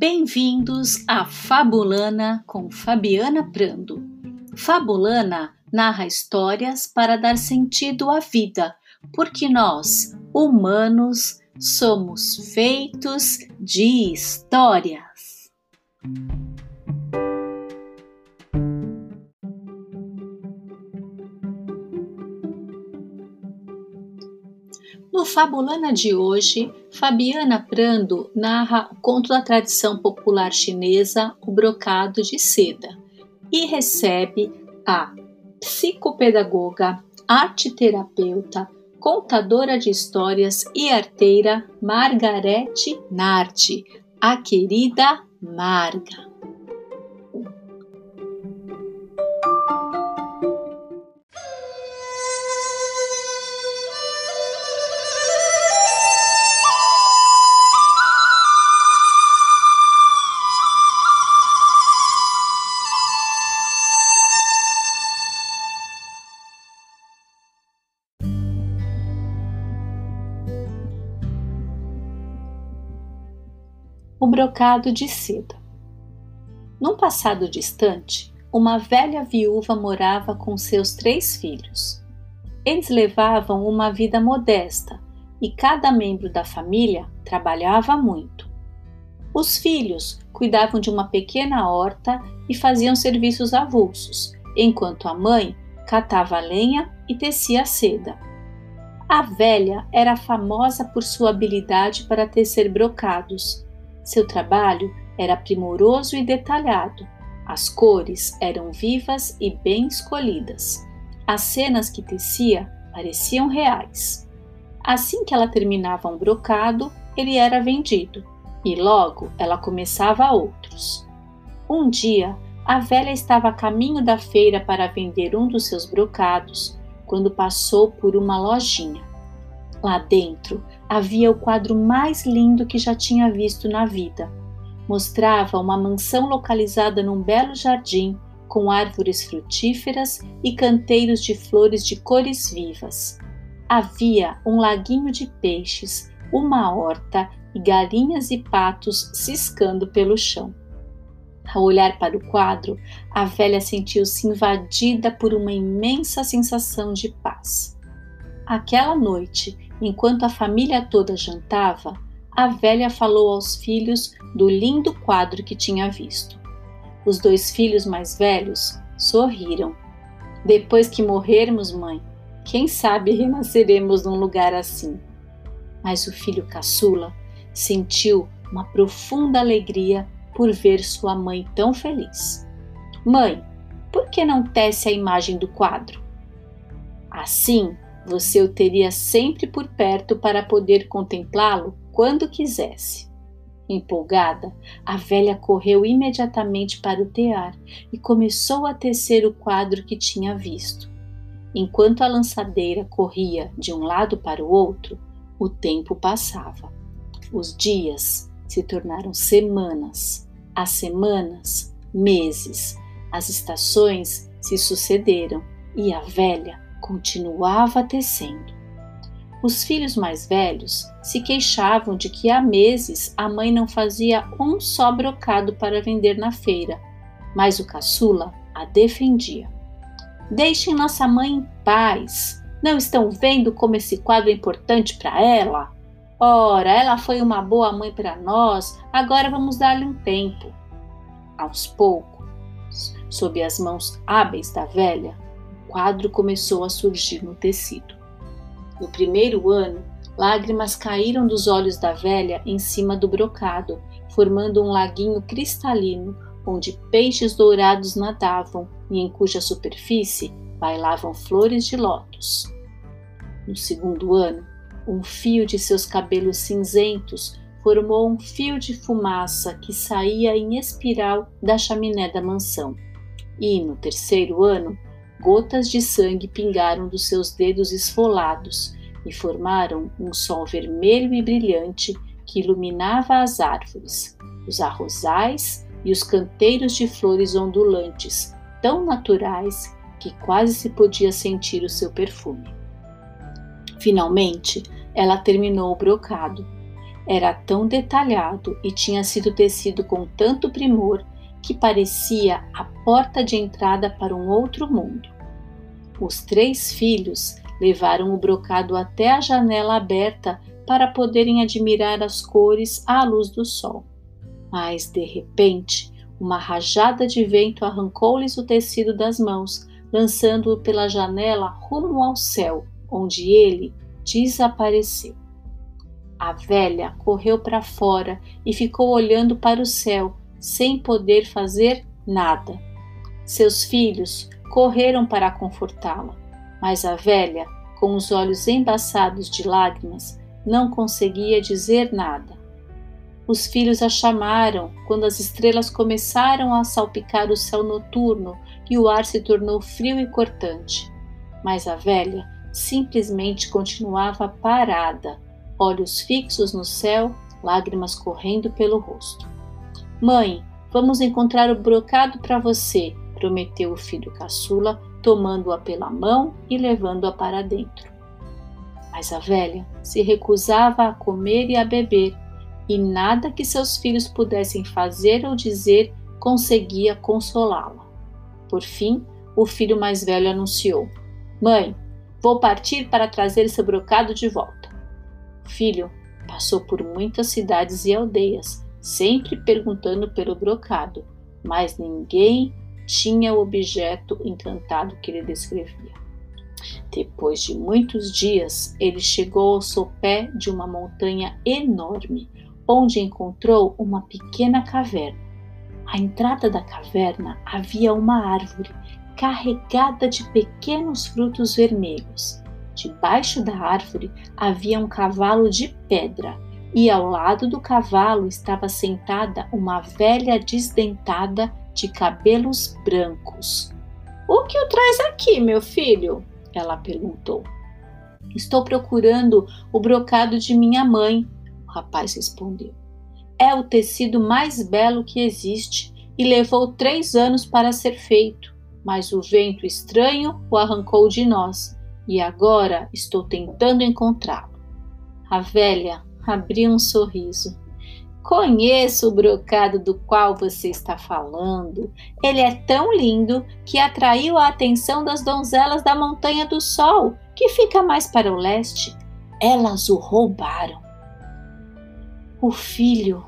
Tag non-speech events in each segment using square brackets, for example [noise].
Bem-vindos a Fabulana com Fabiana Prando. Fabulana narra histórias para dar sentido à vida, porque nós, humanos, somos feitos de histórias. Fabulana de hoje, Fabiana Prando narra o conto da tradição popular chinesa, o brocado de seda, e recebe a psicopedagoga, arteterapeuta, contadora de histórias e arteira Margarete Nardi, a querida Marga. Brocado de seda. Num passado distante, uma velha viúva morava com seus três filhos. Eles levavam uma vida modesta e cada membro da família trabalhava muito. Os filhos cuidavam de uma pequena horta e faziam serviços avulsos, enquanto a mãe catava lenha e tecia seda. A velha era famosa por sua habilidade para tecer brocados seu trabalho era primoroso e detalhado. As cores eram vivas e bem escolhidas. As cenas que tecia pareciam reais. Assim que ela terminava um brocado, ele era vendido e logo ela começava outros. Um dia, a velha estava a caminho da feira para vender um dos seus brocados quando passou por uma lojinha. Lá dentro havia o quadro mais lindo que já tinha visto na vida. Mostrava uma mansão localizada num belo jardim, com árvores frutíferas e canteiros de flores de cores vivas. Havia um laguinho de peixes, uma horta e galinhas e patos ciscando pelo chão. Ao olhar para o quadro, a velha sentiu-se invadida por uma imensa sensação de paz. Aquela noite, Enquanto a família toda jantava, a velha falou aos filhos do lindo quadro que tinha visto. Os dois filhos mais velhos sorriram. Depois que morrermos, mãe, quem sabe renasceremos num lugar assim. Mas o filho caçula sentiu uma profunda alegria por ver sua mãe tão feliz. Mãe, por que não tece a imagem do quadro? Assim, você o teria sempre por perto para poder contemplá-lo quando quisesse. Empolgada, a velha correu imediatamente para o tear e começou a tecer o quadro que tinha visto. Enquanto a lançadeira corria de um lado para o outro, o tempo passava. Os dias se tornaram semanas, as semanas, meses, as estações se sucederam e a velha continuava tecendo. Os filhos mais velhos se queixavam de que há meses a mãe não fazia um só brocado para vender na feira, mas o caçula a defendia. Deixem nossa mãe em paz. Não estão vendo como esse quadro é importante para ela? Ora, ela foi uma boa mãe para nós, agora vamos dar-lhe um tempo. Aos poucos, sob as mãos hábeis da velha, quadro começou a surgir no tecido. No primeiro ano, lágrimas caíram dos olhos da velha em cima do brocado, formando um laguinho cristalino onde peixes dourados nadavam e em cuja superfície bailavam flores de lótus. No segundo ano, um fio de seus cabelos cinzentos formou um fio de fumaça que saía em espiral da chaminé da mansão. E no terceiro ano, Gotas de sangue pingaram dos seus dedos esfolados e formaram um sol vermelho e brilhante que iluminava as árvores, os arrozais e os canteiros de flores ondulantes, tão naturais que quase se podia sentir o seu perfume. Finalmente, ela terminou o brocado. era tão detalhado e tinha sido tecido com tanto primor que parecia a porta de entrada para um outro mundo. Os três filhos levaram o brocado até a janela aberta para poderem admirar as cores à luz do sol. Mas, de repente, uma rajada de vento arrancou-lhes o tecido das mãos, lançando-o pela janela rumo ao céu, onde ele desapareceu. A velha correu para fora e ficou olhando para o céu, sem poder fazer nada. Seus filhos correram para confortá-la, mas a velha, com os olhos embaçados de lágrimas, não conseguia dizer nada. Os filhos a chamaram quando as estrelas começaram a salpicar o céu noturno e o ar se tornou frio e cortante. Mas a velha simplesmente continuava parada, olhos fixos no céu, lágrimas correndo pelo rosto. Mãe, vamos encontrar o brocado para você, prometeu o filho caçula, tomando-a pela mão e levando-a para dentro. Mas a velha se recusava a comer e a beber, e nada que seus filhos pudessem fazer ou dizer conseguia consolá-la. Por fim, o filho mais velho anunciou: Mãe, vou partir para trazer seu brocado de volta filho passou por muitas cidades e aldeias, sempre perguntando pelo brocado, mas ninguém tinha o objeto encantado que ele descrevia. Depois de muitos dias, ele chegou ao sopé de uma montanha enorme, onde encontrou uma pequena caverna. À entrada da caverna havia uma árvore carregada de pequenos frutos vermelhos. Debaixo da árvore havia um cavalo de pedra, e ao lado do cavalo estava sentada uma velha desdentada de cabelos brancos. O que o traz aqui, meu filho? Ela perguntou. Estou procurando o brocado de minha mãe, o rapaz respondeu. É o tecido mais belo que existe e levou três anos para ser feito, mas o vento estranho o arrancou de nós e agora estou tentando encontrá-lo. A velha abriu um sorriso. Conheço o brocado do qual você está falando. Ele é tão lindo que atraiu a atenção das donzelas da Montanha do Sol, que fica mais para o leste. Elas o roubaram. O filho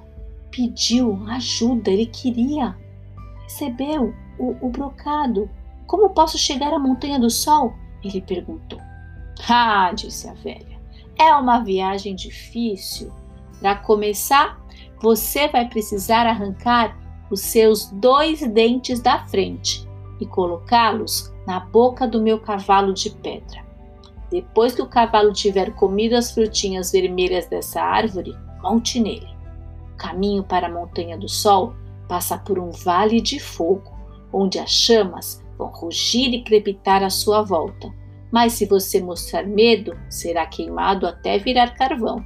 pediu ajuda, ele queria. Recebeu o, o brocado. Como posso chegar à Montanha do Sol? Ele perguntou. Ah, disse a velha, é uma viagem difícil. Para começar, você vai precisar arrancar os seus dois dentes da frente e colocá-los na boca do meu cavalo de pedra. Depois que o cavalo tiver comido as frutinhas vermelhas dessa árvore, monte nele. O caminho para a Montanha do Sol passa por um vale de fogo, onde as chamas vão rugir e crepitar à sua volta. Mas se você mostrar medo, será queimado até virar carvão.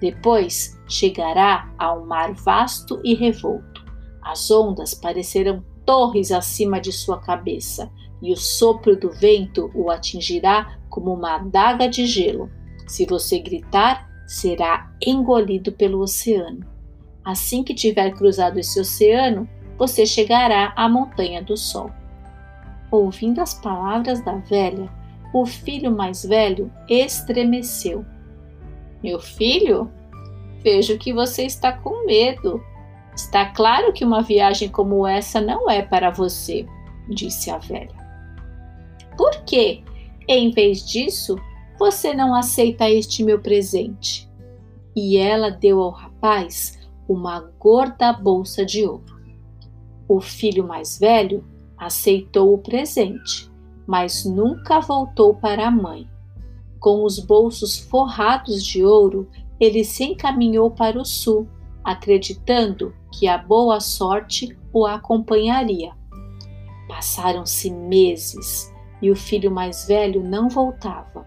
Depois chegará a um mar vasto e revolto. As ondas parecerão torres acima de sua cabeça, e o sopro do vento o atingirá como uma adaga de gelo. Se você gritar, será engolido pelo oceano. Assim que tiver cruzado esse oceano, você chegará à montanha do sol. Ouvindo as palavras da velha, o filho mais velho estremeceu. Meu filho, vejo que você está com medo. Está claro que uma viagem como essa não é para você, disse a velha. Por que, em vez disso, você não aceita este meu presente? E ela deu ao rapaz uma gorda bolsa de ouro. O filho mais velho aceitou o presente, mas nunca voltou para a mãe. Com os bolsos forrados de ouro, ele se encaminhou para o sul, acreditando que a boa sorte o acompanharia. Passaram-se meses e o filho mais velho não voltava.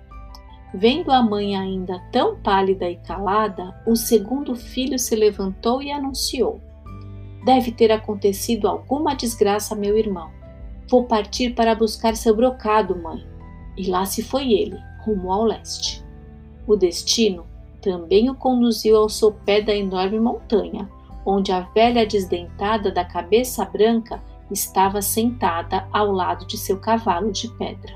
Vendo a mãe ainda tão pálida e calada, o segundo filho se levantou e anunciou: Deve ter acontecido alguma desgraça meu irmão. Vou partir para buscar seu brocado, mãe. E lá se foi ele, rumo ao leste. O destino também o conduziu ao sopé da enorme montanha, onde a velha desdentada da cabeça branca estava sentada ao lado de seu cavalo de pedra.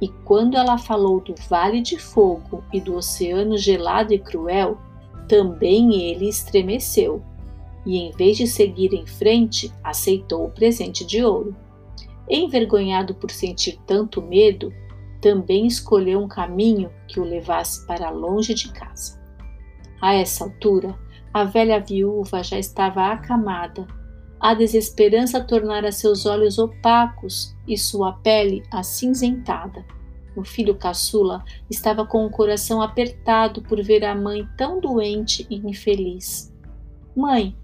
E quando ela falou do vale de fogo e do oceano gelado e cruel, também ele estremeceu, e em vez de seguir em frente, aceitou o presente de ouro. Envergonhado por sentir tanto medo, também escolheu um caminho que o levasse para longe de casa. A essa altura, a velha viúva já estava acamada. A desesperança tornara seus olhos opacos e sua pele acinzentada. O filho caçula estava com o coração apertado por ver a mãe tão doente e infeliz. Mãe,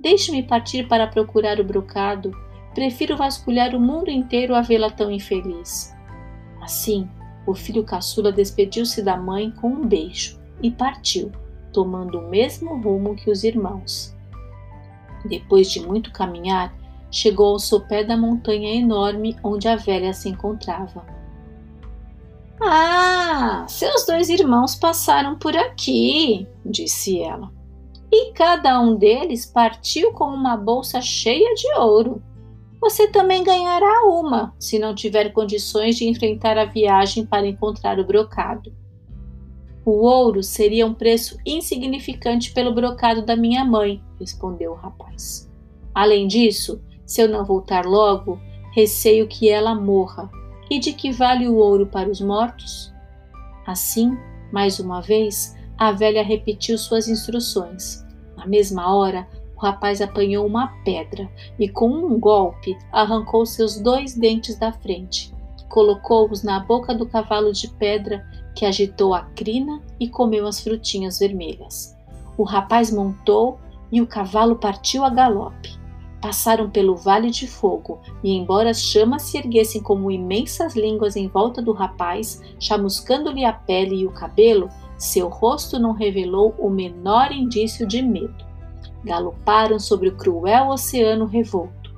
deixe-me partir para procurar o brocado. Prefiro vasculhar o mundo inteiro a vê-la tão infeliz. Assim, o filho caçula despediu-se da mãe com um beijo e partiu, tomando o mesmo rumo que os irmãos. Depois de muito caminhar, chegou ao sopé da montanha enorme onde a velha se encontrava. Ah, seus dois irmãos passaram por aqui, disse ela. E cada um deles partiu com uma bolsa cheia de ouro. Você também ganhará uma, se não tiver condições de enfrentar a viagem para encontrar o brocado. O ouro seria um preço insignificante pelo brocado da minha mãe, respondeu o rapaz. Além disso, se eu não voltar logo, receio que ela morra. E de que vale o ouro para os mortos? Assim, mais uma vez, a velha repetiu suas instruções. Na mesma hora, o rapaz apanhou uma pedra e, com um golpe, arrancou seus dois dentes da frente. Colocou-os na boca do cavalo de pedra, que agitou a crina e comeu as frutinhas vermelhas. O rapaz montou e o cavalo partiu a galope. Passaram pelo vale de fogo, e embora as chamas se erguessem como imensas línguas em volta do rapaz, chamuscando-lhe a pele e o cabelo, seu rosto não revelou o menor indício de medo galoparam sobre o cruel oceano revolto.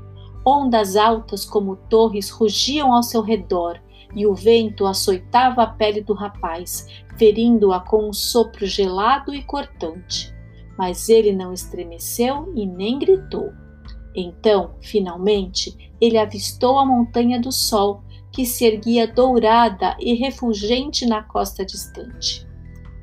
Ondas altas como torres rugiam ao seu redor, e o vento açoitava a pele do rapaz, ferindo-a com um sopro gelado e cortante. Mas ele não estremeceu e nem gritou. Então, finalmente, ele avistou a montanha do sol, que se erguia dourada e refulgente na costa distante.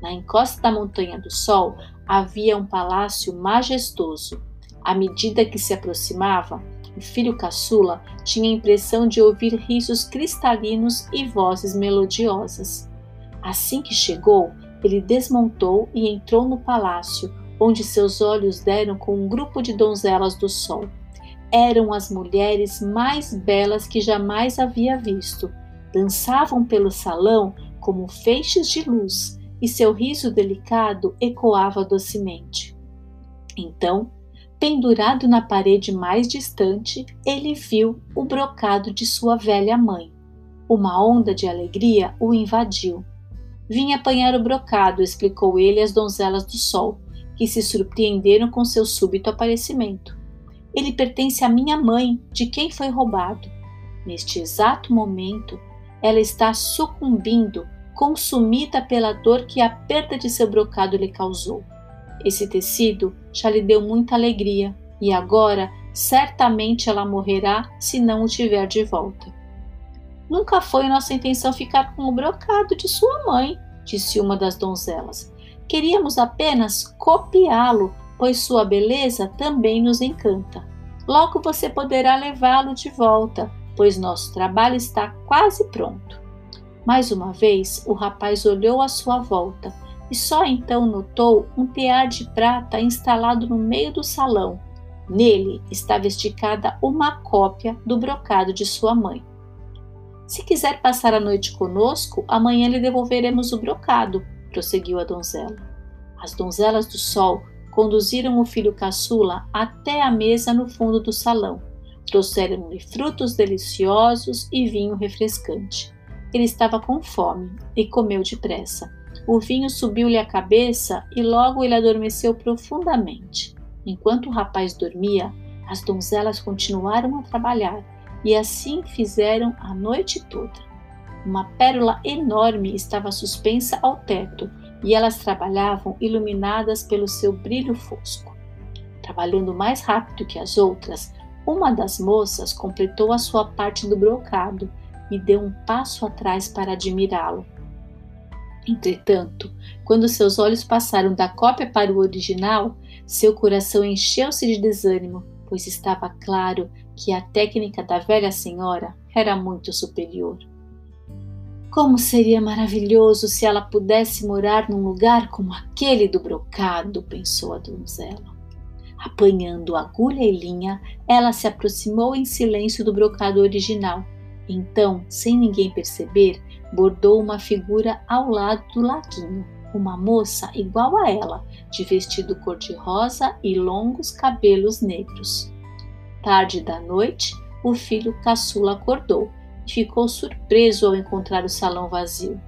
Na encosta da montanha do sol, havia um palácio majestoso. À medida que se aproximava, o filho caçula tinha a impressão de ouvir risos cristalinos e vozes melodiosas. Assim que chegou, ele desmontou e entrou no palácio, onde seus olhos deram com um grupo de donzelas do sol. Eram as mulheres mais belas que jamais havia visto. Dançavam pelo salão como feixes de luz e seu riso delicado ecoava docemente. Então, pendurado na parede mais distante, ele viu o brocado de sua velha mãe. Uma onda de alegria o invadiu. Vim apanhar o brocado, explicou ele às donzelas do sol, que se surpreenderam com seu súbito aparecimento. Ele pertence à minha mãe, de quem foi roubado. Neste exato momento, ela está sucumbindo consumida pela dor que a perda de seu brocado lhe causou. Esse tecido já lhe deu muita alegria e agora certamente ela morrerá se não o tiver de volta. Nunca foi nossa intenção ficar com o brocado de sua mãe, disse uma das donzelas. Queríamos apenas copiá-lo, pois sua beleza também nos encanta. Logo você poderá levá-lo de volta, pois nosso trabalho está quase pronto. Mais uma vez, o rapaz olhou à sua volta e só então notou um tear de prata instalado no meio do salão. Nele estava esticada uma cópia do brocado de sua mãe. Se quiser passar a noite conosco, amanhã lhe devolveremos o brocado, prosseguiu a donzela. As donzelas do sol conduziram o filho caçula até a mesa no fundo do salão. Trouxeram-lhe frutos deliciosos e vinho refrescante. Ele estava com fome e comeu depressa. O vinho subiu-lhe à cabeça e logo ele adormeceu profundamente. Enquanto o rapaz dormia, as donzelas continuaram a trabalhar e assim fizeram a noite toda. Uma pérola enorme estava suspensa ao teto e elas trabalhavam iluminadas pelo seu brilho fosco. Trabalhando mais rápido que as outras, uma das moças completou a sua parte do brocado e deu um passo atrás para admirá-lo. Entretanto, quando seus olhos passaram da cópia para o original, seu coração encheu-se de desânimo, pois estava claro que a técnica da velha senhora era muito superior. Como seria maravilhoso se ela pudesse morar num lugar como aquele do brocado, pensou a donzela. Apanhando agulha e linha, ela se aproximou em silêncio do brocado original. Então, sem ninguém perceber, bordou uma figura ao lado do laguinho, uma moça igual a ela, de vestido cor-de-rosa e longos cabelos negros. Tarde da noite, o filho caçula acordou e ficou surpreso ao encontrar o salão vazio.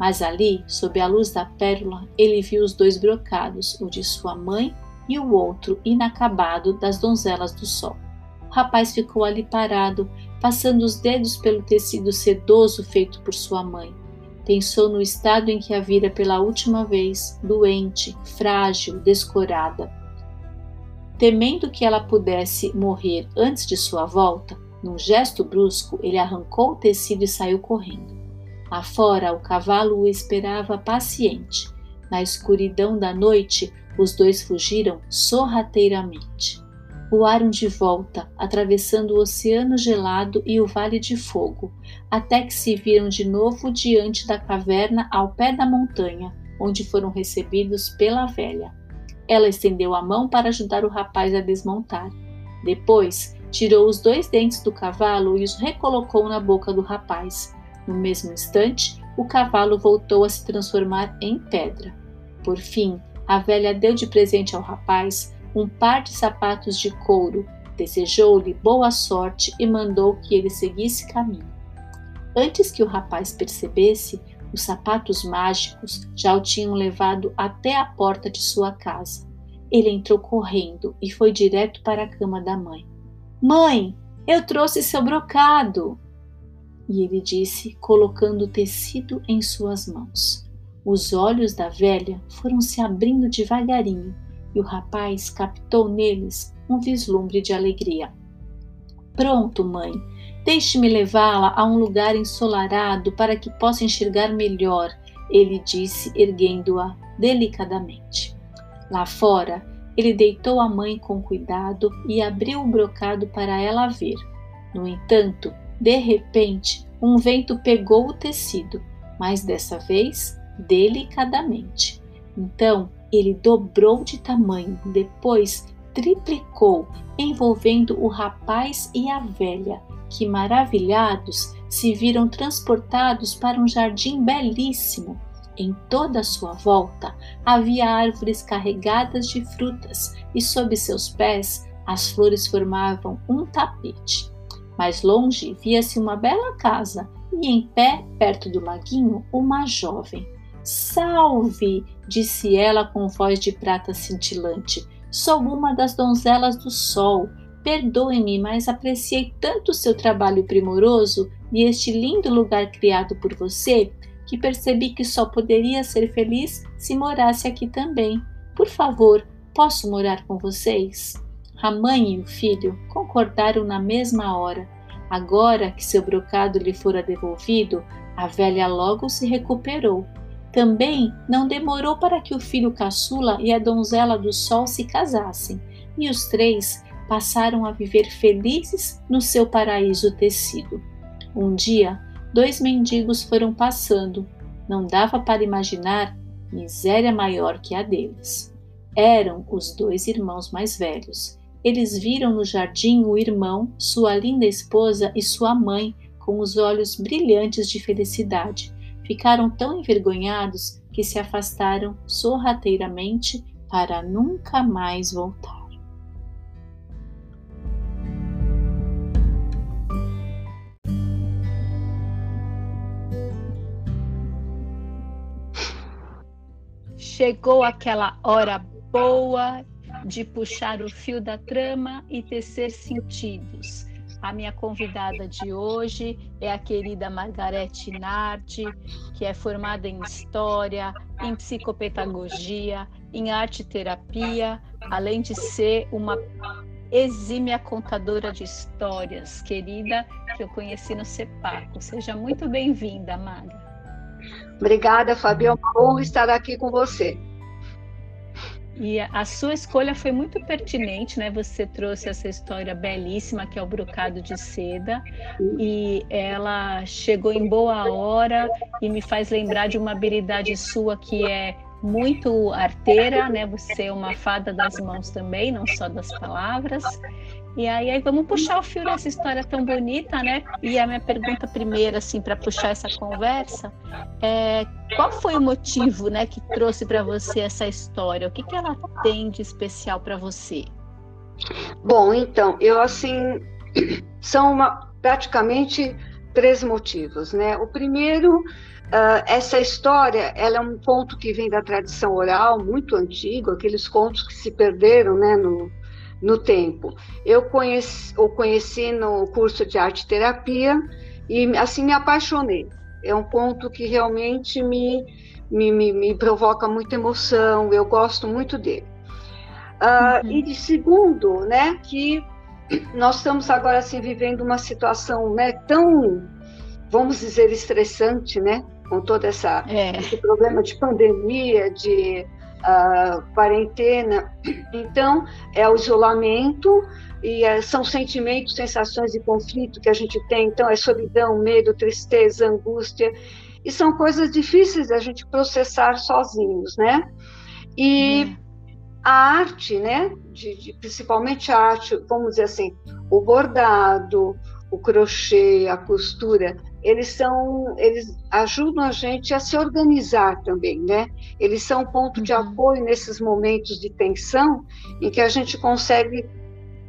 Mas ali, sob a luz da pérola, ele viu os dois brocados, o de sua mãe e o outro inacabado das donzelas do sol. O rapaz ficou ali parado, passando os dedos pelo tecido sedoso feito por sua mãe. Pensou no estado em que a vira pela última vez, doente, frágil, descorada. Temendo que ela pudesse morrer antes de sua volta, num gesto brusco, ele arrancou o tecido e saiu correndo. Lá fora, o cavalo o esperava paciente. Na escuridão da noite, os dois fugiram sorrateiramente. Voaram de volta, atravessando o oceano gelado e o vale de fogo, até que se viram de novo diante da caverna ao pé da montanha, onde foram recebidos pela velha. Ela estendeu a mão para ajudar o rapaz a desmontar. Depois, tirou os dois dentes do cavalo e os recolocou na boca do rapaz. No mesmo instante, o cavalo voltou a se transformar em pedra. Por fim, a velha deu de presente ao rapaz um par de sapatos de couro, desejou-lhe boa sorte e mandou que ele seguisse caminho. Antes que o rapaz percebesse, os sapatos mágicos já o tinham levado até a porta de sua casa. Ele entrou correndo e foi direto para a cama da mãe. Mãe, eu trouxe seu brocado! E ele disse, colocando o tecido em suas mãos. Os olhos da velha foram se abrindo devagarinho e o rapaz captou neles um vislumbre de alegria. Pronto, mãe, deixe-me levá-la a um lugar ensolarado para que possa enxergar melhor, ele disse, erguendo-a delicadamente. Lá fora, ele deitou a mãe com cuidado e abriu o brocado para ela ver. No entanto, de repente, um vento pegou o tecido, mas dessa vez delicadamente. Então ele dobrou de tamanho, depois triplicou, envolvendo o rapaz e a velha, que maravilhados se viram transportados para um jardim belíssimo. Em toda a sua volta havia árvores carregadas de frutas e sob seus pés as flores formavam um tapete. Mais longe via-se uma bela casa e em pé, perto do laguinho, uma jovem. Salve! disse ela com voz de prata cintilante. Sou uma das donzelas do sol. Perdoe-me, mas apreciei tanto seu trabalho primoroso e este lindo lugar criado por você que percebi que só poderia ser feliz se morasse aqui também. Por favor, posso morar com vocês? A mãe e o filho concordaram na mesma hora. Agora que seu brocado lhe fora devolvido, a velha logo se recuperou também não demorou para que o filho caçula e a donzela do sol se casassem, e os três passaram a viver felizes no seu paraíso tecido. Um dia, dois mendigos foram passando. Não dava para imaginar miséria maior que a deles. Eram os dois irmãos mais velhos. Eles viram no jardim o irmão, sua linda esposa e sua mãe com os olhos brilhantes de felicidade ficaram tão envergonhados que se afastaram sorrateiramente para nunca mais voltar. Chegou aquela hora boa de puxar o fio da trama e tecer sentidos a minha convidada de hoje é a querida Margarete Nardi, que é formada em história, em psicopedagogia, em arte terapia, além de ser uma exímia contadora de histórias, querida, que eu conheci no CEPACO. Seja muito bem-vinda, Maga. Obrigada, Fabi. É uma honra estar aqui com você. E a sua escolha foi muito pertinente, né? Você trouxe essa história belíssima que é o brocado de seda e ela chegou em boa hora e me faz lembrar de uma habilidade sua que é muito arteira, né? Você é uma fada das mãos também, não só das palavras. E aí, aí vamos puxar o fio dessa história tão bonita, né? E a minha pergunta primeira, assim, para puxar essa conversa, é qual foi o motivo, né, que trouxe para você essa história? O que, que ela tem de especial para você? Bom, então, eu assim [clears throat] são uma, praticamente três motivos, né? O primeiro Uh, essa história ela é um conto que vem da tradição oral muito antigo, aqueles contos que se perderam né, no, no tempo. Eu conheci, o conheci no curso de arte terapia e assim me apaixonei. É um conto que realmente me, me, me, me provoca muita emoção, eu gosto muito dele. Uh, uhum. E de segundo, né, que nós estamos agora assim vivendo uma situação né, tão, vamos dizer, estressante, né? com todo essa, é. esse problema de pandemia, de uh, quarentena. Então, é o isolamento e uh, são sentimentos, sensações de conflito que a gente tem. Então, é solidão, medo, tristeza, angústia. E são coisas difíceis da gente processar sozinhos, né? E é. a arte, né? De, de, principalmente a arte, vamos dizer assim, o bordado, o crochê, a costura, eles são, eles ajudam a gente a se organizar também, né? Eles são um ponto de uhum. apoio nesses momentos de tensão em que a gente consegue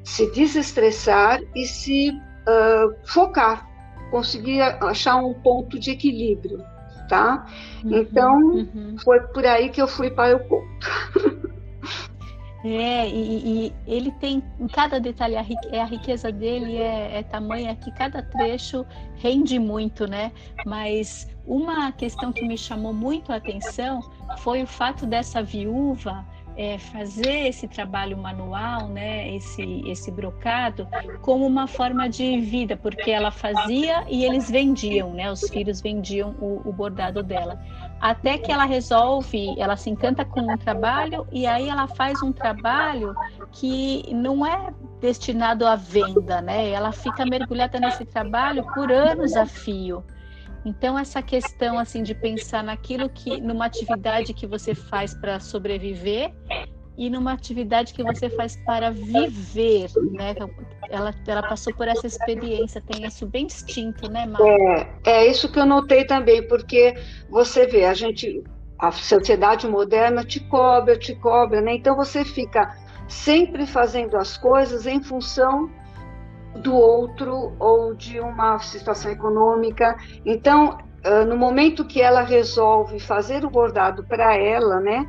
se desestressar e se uh, focar, conseguir achar um ponto de equilíbrio, tá? Uhum, então uhum. foi por aí que eu fui para o conto. [laughs] É, e, e, ele tem em cada detalhe, a, é, a riqueza dele é, é tamanha que cada trecho rende muito, né? Mas uma questão que me chamou muito a atenção foi o fato dessa viúva é, fazer esse trabalho manual, né, esse, esse brocado, como uma forma de vida, porque ela fazia e eles vendiam, né, os filhos vendiam o, o bordado dela. Até que ela resolve, ela se encanta com o trabalho e aí ela faz um trabalho que não é destinado à venda, né? Ela fica mergulhada nesse trabalho por anos a fio. Então essa questão assim de pensar naquilo que numa atividade que você faz para sobreviver e numa atividade que você faz para viver, né? Ela, ela passou por essa experiência, tem isso bem distinto, né? É, é isso que eu notei também, porque você vê, a gente, a sociedade moderna te cobra, te cobra, né? Então você fica sempre fazendo as coisas em função do outro ou de uma situação econômica. Então, no momento que ela resolve fazer o bordado para ela, né,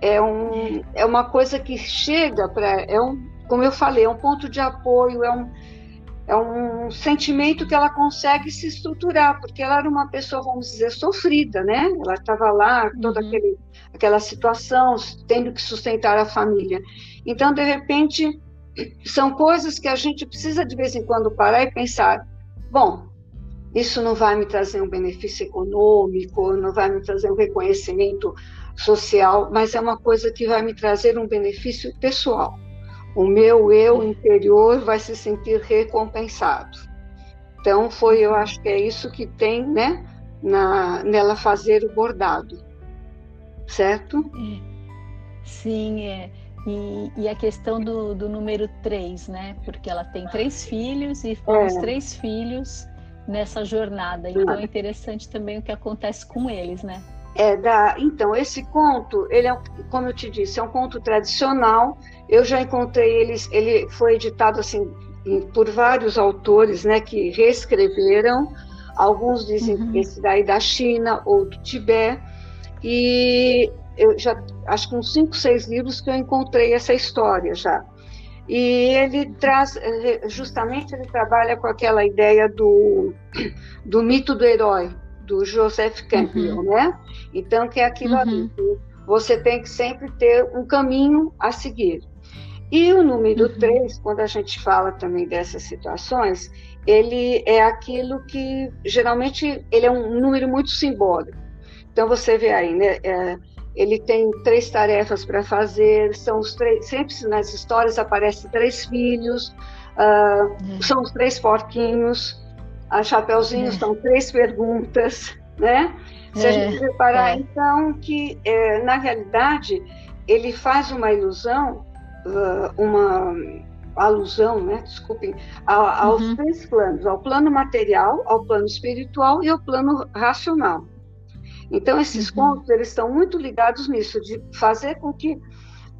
é, um, é uma coisa que chega para, é um, como eu falei, é um ponto de apoio, é um, é um sentimento que ela consegue se estruturar, porque ela era uma pessoa, vamos dizer, sofrida, né? Ela estava lá, toda uhum. aquele, aquela situação, tendo que sustentar a família. Então, de repente, são coisas que a gente precisa de vez em quando parar e pensar: bom, isso não vai me trazer um benefício econômico, não vai me trazer um reconhecimento social, mas é uma coisa que vai me trazer um benefício pessoal. O meu eu interior vai se sentir recompensado. Então, foi, eu acho que é isso que tem, né, na, nela fazer o bordado, certo? É. Sim, é. E, e, a questão do, do número 3, né? Porque ela tem três filhos e foram é. os três filhos nessa jornada. Então é interessante também o que acontece com eles, né? É da, então esse conto, ele é, como eu te disse, é um conto tradicional. Eu já encontrei eles, ele foi editado assim por vários autores, né, que reescreveram. Alguns dizem uhum. que esse daí da China ou do Tibete. E eu já acho que uns cinco, seis livros que eu encontrei essa história já. E ele traz, justamente, ele trabalha com aquela ideia do, [clears throat] do mito do herói, do Joseph Campbell, uhum. né? Então, que é aquilo uhum. ali. Você tem que sempre ter um caminho a seguir. E o número uhum. 3, quando a gente fala também dessas situações, ele é aquilo que geralmente ele é um número muito simbólico. Então você vê aí, né? É, ele tem três tarefas para fazer, são os três, sempre nas histórias aparecem três filhos, uh, são os três porquinhos, a Chapeuzinho é. são três perguntas, né? Se é. a gente reparar, é. então, que é, na realidade ele faz uma ilusão, uh, uma alusão, né? Desculpem, a, aos uhum. três planos: ao plano material, ao plano espiritual e ao plano racional. Então, esses uhum. contos, eles estão muito ligados nisso, de fazer com que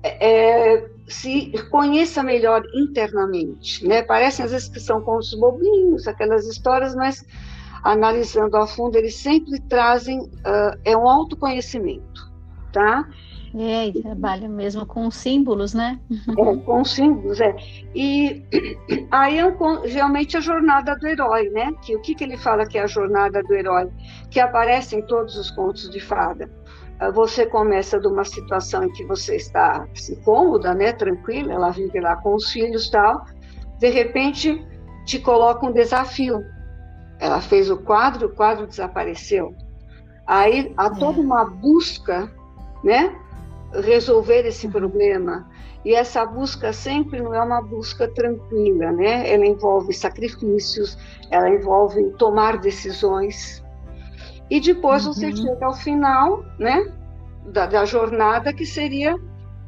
é, é, se conheça melhor internamente, né? Parecem às vezes que são contos bobinhos, aquelas histórias, mas analisando a fundo, eles sempre trazem uh, é um autoconhecimento, tá? É, e trabalha mesmo com símbolos, né? É, com símbolos, é. E [clears throat] aí é um, geralmente a jornada do herói, né? Que o que, que ele fala que é a jornada do herói? Que aparece em todos os contos de fada. Ah, você começa de uma situação em que você está assim, cômoda, né? Tranquila, ela vive lá com os filhos tal. De repente, te coloca um desafio. Ela fez o quadro, o quadro desapareceu. Aí há toda é. uma busca, né? Resolver esse problema. E essa busca sempre não é uma busca tranquila, né? Ela envolve sacrifícios, ela envolve tomar decisões. E depois uhum. você chega ao final, né, da, da, jornada, que seria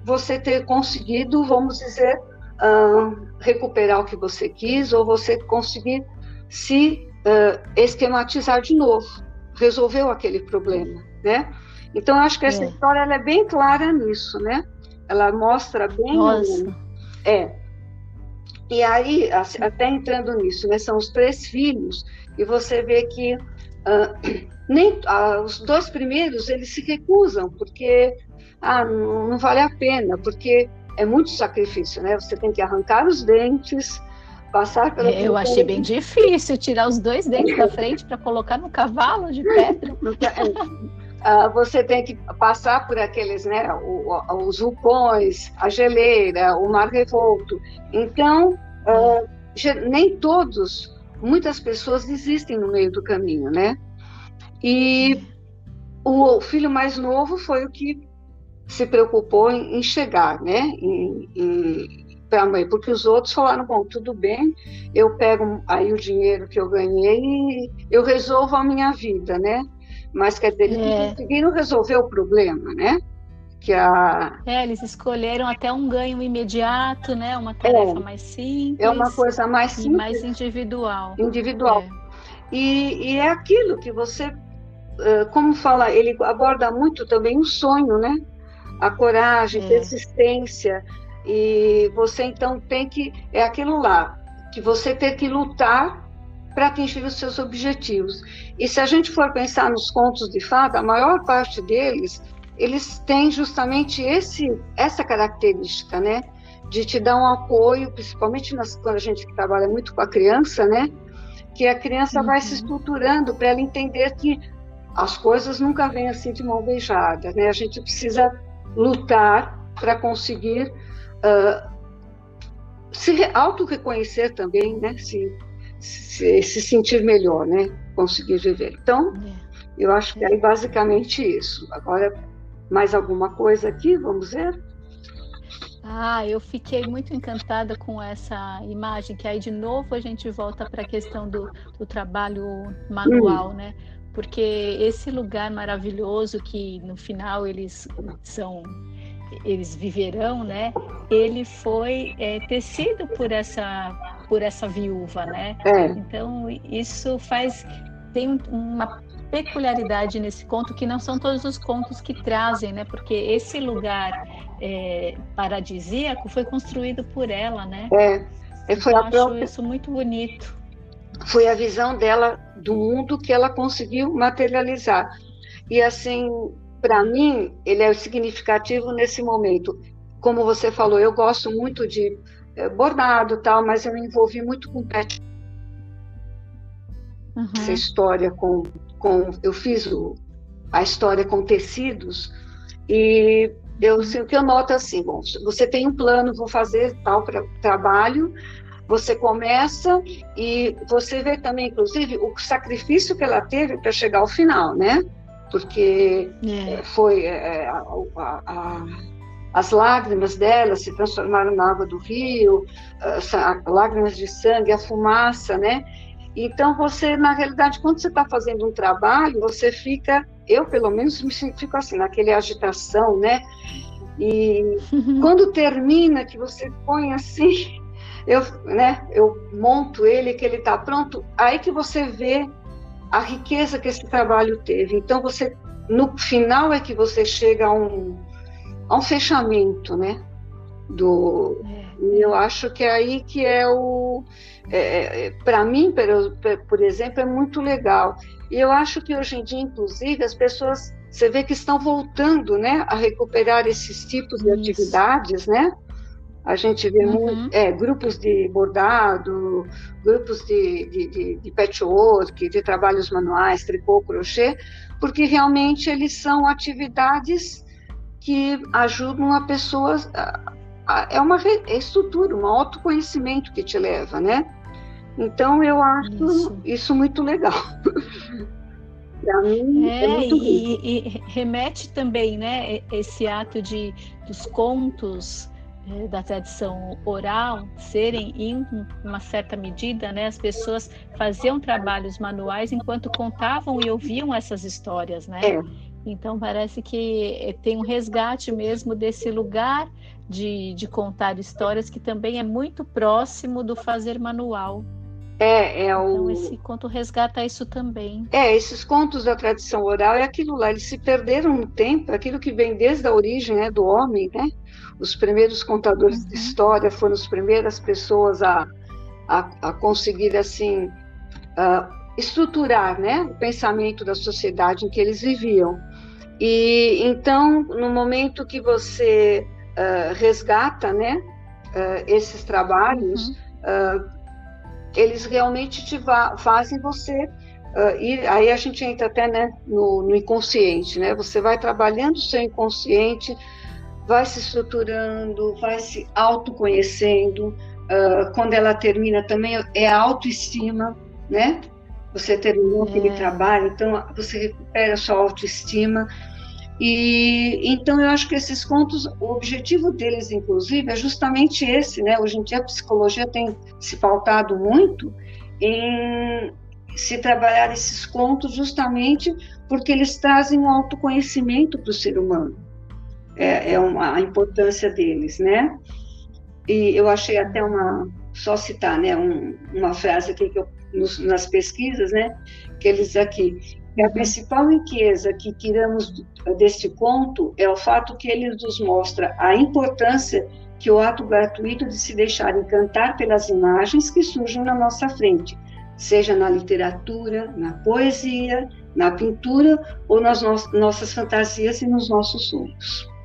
você ter conseguido, vamos dizer, uh, recuperar o que você quis, ou você conseguir se uh, esquematizar de novo, resolveu aquele problema, né? Então, acho que essa é. história ela é bem clara nisso, né? Ela mostra bem. Nossa. É. E aí, até entrando nisso, né? São os três filhos, e você vê que uh, [clears throat] nem uh, os dois primeiros eles se recusam, porque ah, não, não vale a pena, porque é muito sacrifício, né? Você tem que arrancar os dentes, passar pela. Eu achei bem difícil tirar os dois dentes da frente para colocar no cavalo de [laughs] pedra. Uh, você tem que passar por aqueles, né, os vulcões, a geleira, o mar revolto. Então, uh, nem todos, muitas pessoas desistem no meio do caminho, né? E o filho mais novo foi o que se preocupou em chegar, né? para a mãe, porque os outros falaram, bom, tudo bem, eu pego aí o dinheiro que eu ganhei e eu resolvo a minha vida, né? Mas quer dizer, eles é. conseguiram resolver o problema, né? Que a... É, eles escolheram até um ganho imediato, né? Uma tarefa é, mais simples. É uma coisa mais simples. mais individual. Individual. É. E, e, é aquilo que você, como fala, ele aborda muito também o sonho, né? A coragem, é. persistência. E você então tem que. É aquilo lá, que você tem que lutar para atingir os seus objetivos. E se a gente for pensar nos contos de fada, a maior parte deles, eles têm justamente esse, essa característica, né? De te dar um apoio, principalmente nas, quando a gente trabalha muito com a criança, né? Que a criança uhum. vai se uhum. estruturando para ela entender que as coisas nunca vêm assim de mão beijada, né? A gente precisa lutar para conseguir uh, se auto-reconhecer também, né? Se se, se sentir melhor, né? Conseguir viver. Então, é. eu acho que é basicamente isso. Agora, mais alguma coisa aqui? Vamos ver? Ah, eu fiquei muito encantada com essa imagem, que aí de novo a gente volta para a questão do, do, trabalho manual, hum. né? Porque esse lugar maravilhoso que no final eles são eles viverão, né? Ele foi é, tecido por essa por essa viúva, né? É. Então isso faz tem uma peculiaridade nesse conto que não são todos os contos que trazem, né? Porque esse lugar é, paradisíaco foi construído por ela, né? É, foi então, a própria... acho isso muito bonito. Foi a visão dela do mundo que ela conseguiu materializar. E assim, para mim, ele é significativo nesse momento. Como você falou, eu gosto muito de bordado tal, mas eu me envolvi muito com pet. Uhum. Essa história com com, eu fiz o, a história com tecidos e eu, assim, o que eu noto é assim, bom, você tem um plano, vou fazer tal pra, trabalho, você começa e você vê também, inclusive, o sacrifício que ela teve para chegar ao final, né? Porque é. foi é, a, a, a, as lágrimas dela se transformaram na água do rio, lágrimas de sangue, a fumaça, né? Então, você, na realidade, quando você está fazendo um trabalho, você fica, eu pelo menos me fico assim, naquele agitação, né? E [laughs] quando termina, que você põe assim, eu, né, eu monto ele, que ele está pronto, aí que você vê a riqueza que esse trabalho teve. Então, você, no final é que você chega a um, a um fechamento, né? Do, é. E eu acho que é aí que é o. É, é, é Para mim, por, por exemplo, é muito legal. E eu acho que hoje em dia, inclusive, as pessoas. Você vê que estão voltando né, a recuperar esses tipos de Isso. atividades, né? A gente vê uhum. muito, é, grupos de bordado, grupos de, de, de, de patchwork, de trabalhos manuais, tricô, crochê, porque realmente eles são atividades que ajudam a pessoa é uma estrutura, um autoconhecimento que te leva, né? Então eu acho isso, isso muito legal. [laughs] Para mim é, é muito e, e, remete também, né, esse ato de dos contos é, da tradição oral serem em uma certa medida, né, as pessoas faziam trabalhos manuais enquanto contavam e ouviam essas histórias, né? É. Então parece que tem um resgate mesmo desse lugar de, de contar histórias que também é muito próximo do fazer manual. É, é o... Então esse conto resgata isso também. É, esses contos da tradição oral é aquilo lá, eles se perderam no tempo, aquilo que vem desde a origem né, do homem, né? Os primeiros contadores uhum. de história foram as primeiras pessoas a, a, a conseguir, assim, uh, estruturar né, o pensamento da sociedade em que eles viviam. E então, no momento que você uh, resgata né, uh, esses trabalhos, uhum. uh, eles realmente te fazem você ir. Aí a gente entra até né, no, no, inconsciente, né? Você vai trabalhando o seu inconsciente, vai se estruturando, vai se autoconhecendo. quando ela termina também é autoestima, né? Você terminou aquele é. trabalho, então você recupera a sua autoestima e então eu acho que esses contos, o objetivo deles, inclusive, é justamente esse, né? Hoje em dia a psicologia tem se pautado muito em se trabalhar esses contos justamente porque eles trazem um autoconhecimento para o ser humano. É, é uma, a importância deles, né? E eu achei até uma, só citar, né, um, uma frase aqui que eu, nos, nas pesquisas, né, que eles aqui, que a principal riqueza que tiramos deste conto é o fato que ele nos mostra a importância que o ato gratuito de se deixar encantar pelas imagens que surgem na nossa frente, seja na literatura, na poesia, na pintura ou nas no nossas fantasias e nos nossos sonhos.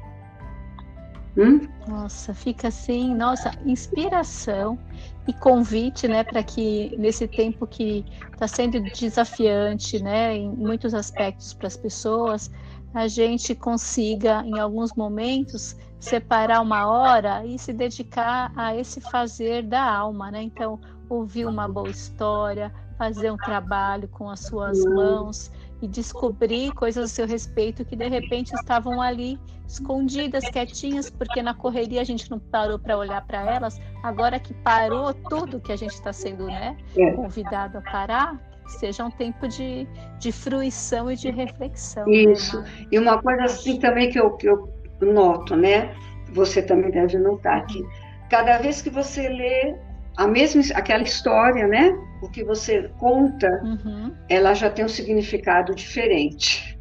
Hum? Nossa, fica assim, nossa, inspiração e convite, né, para que nesse tempo que está sendo desafiante, né, em muitos aspectos para as pessoas, a gente consiga, em alguns momentos, separar uma hora e se dedicar a esse fazer da alma, né? Então, ouvir uma boa história, fazer um trabalho com as suas mãos e descobrir coisas a seu respeito que de repente estavam ali escondidas, quietinhas, porque na correria a gente não parou para olhar para elas. Agora que parou tudo que a gente está sendo né, é. convidado a parar, seja um tempo de, de fruição e de reflexão. Né, Isso. Né, e uma coisa assim também que eu, que eu noto, né? Você também deve notar que cada vez que você lê a mesma aquela história, né? O que você conta, uhum. ela já tem um significado diferente.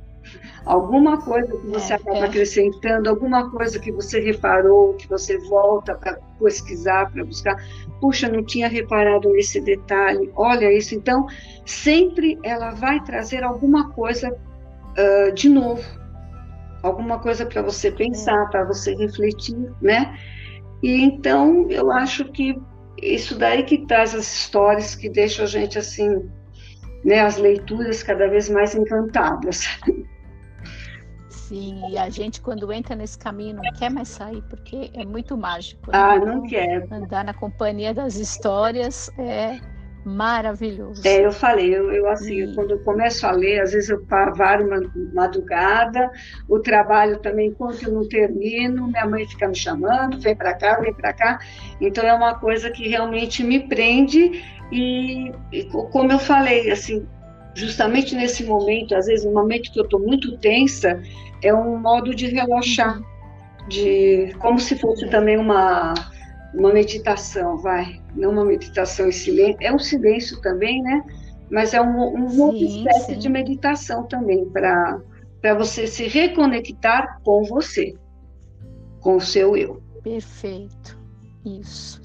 Alguma coisa que você é, acaba é. acrescentando, alguma coisa que você reparou, que você volta para pesquisar, para buscar. Puxa, não tinha reparado nesse detalhe. Olha isso. Então, sempre ela vai trazer alguma coisa uh, de novo, alguma coisa para você pensar, é. para você refletir, né? E então eu acho que isso daí que traz as histórias que deixam a gente assim né, as leituras cada vez mais encantadas. Sim, e a gente quando entra nesse caminho não quer mais sair, porque é muito mágico. Né? Ah, não quer. Andar na companhia das histórias é maravilhoso. É, eu falei, eu, eu assim, e... quando eu começo a ler, às vezes eu paro uma madrugada, o trabalho também, enquanto eu não termino, minha mãe fica me chamando, vem para cá, vem para cá. Então é uma coisa que realmente me prende e, e como eu falei, assim, justamente nesse momento, às vezes no momento que eu estou muito tensa, é um modo de relaxar, de como se fosse também uma uma meditação, vai, não uma meditação em silêncio, é um silêncio também, né? Mas é um, um sim, outra espécie sim. de meditação também para para você se reconectar com você, com o seu eu. Perfeito, isso.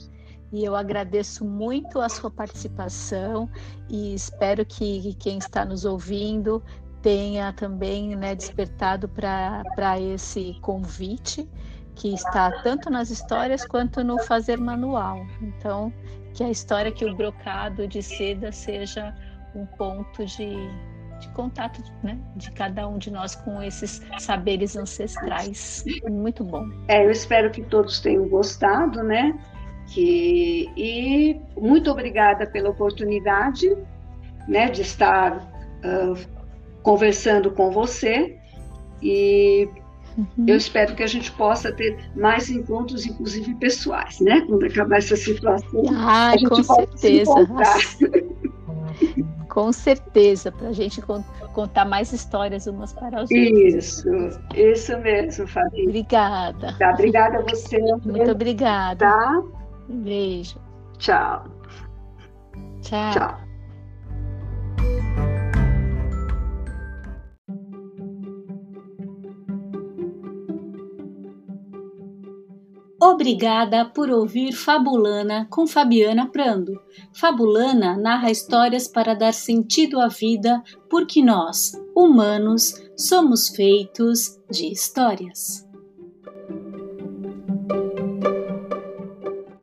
E eu agradeço muito a sua participação e espero que quem está nos ouvindo tenha também né, despertado para esse convite que está tanto nas histórias quanto no fazer manual. Então, que a história que o brocado de seda seja um ponto de, de contato né, de cada um de nós com esses saberes ancestrais. Muito bom. É, eu espero que todos tenham gostado, né? Que, e muito obrigada pela oportunidade né, de estar uh, conversando com você e uhum. eu espero que a gente possa ter mais encontros, inclusive pessoais, né? Quando acabar essa situação. Ah, a gente com certeza. [laughs] com certeza, para a gente contar mais histórias umas para as outras. Isso, isso mesmo, Fabi. Obrigada. Tá, obrigada a você. [laughs] Muito obrigada. Tá? Um beijo. Tchau. Tchau. Tchau. Obrigada por ouvir Fabulana com Fabiana Prando. Fabulana narra histórias para dar sentido à vida, porque nós, humanos, somos feitos de histórias.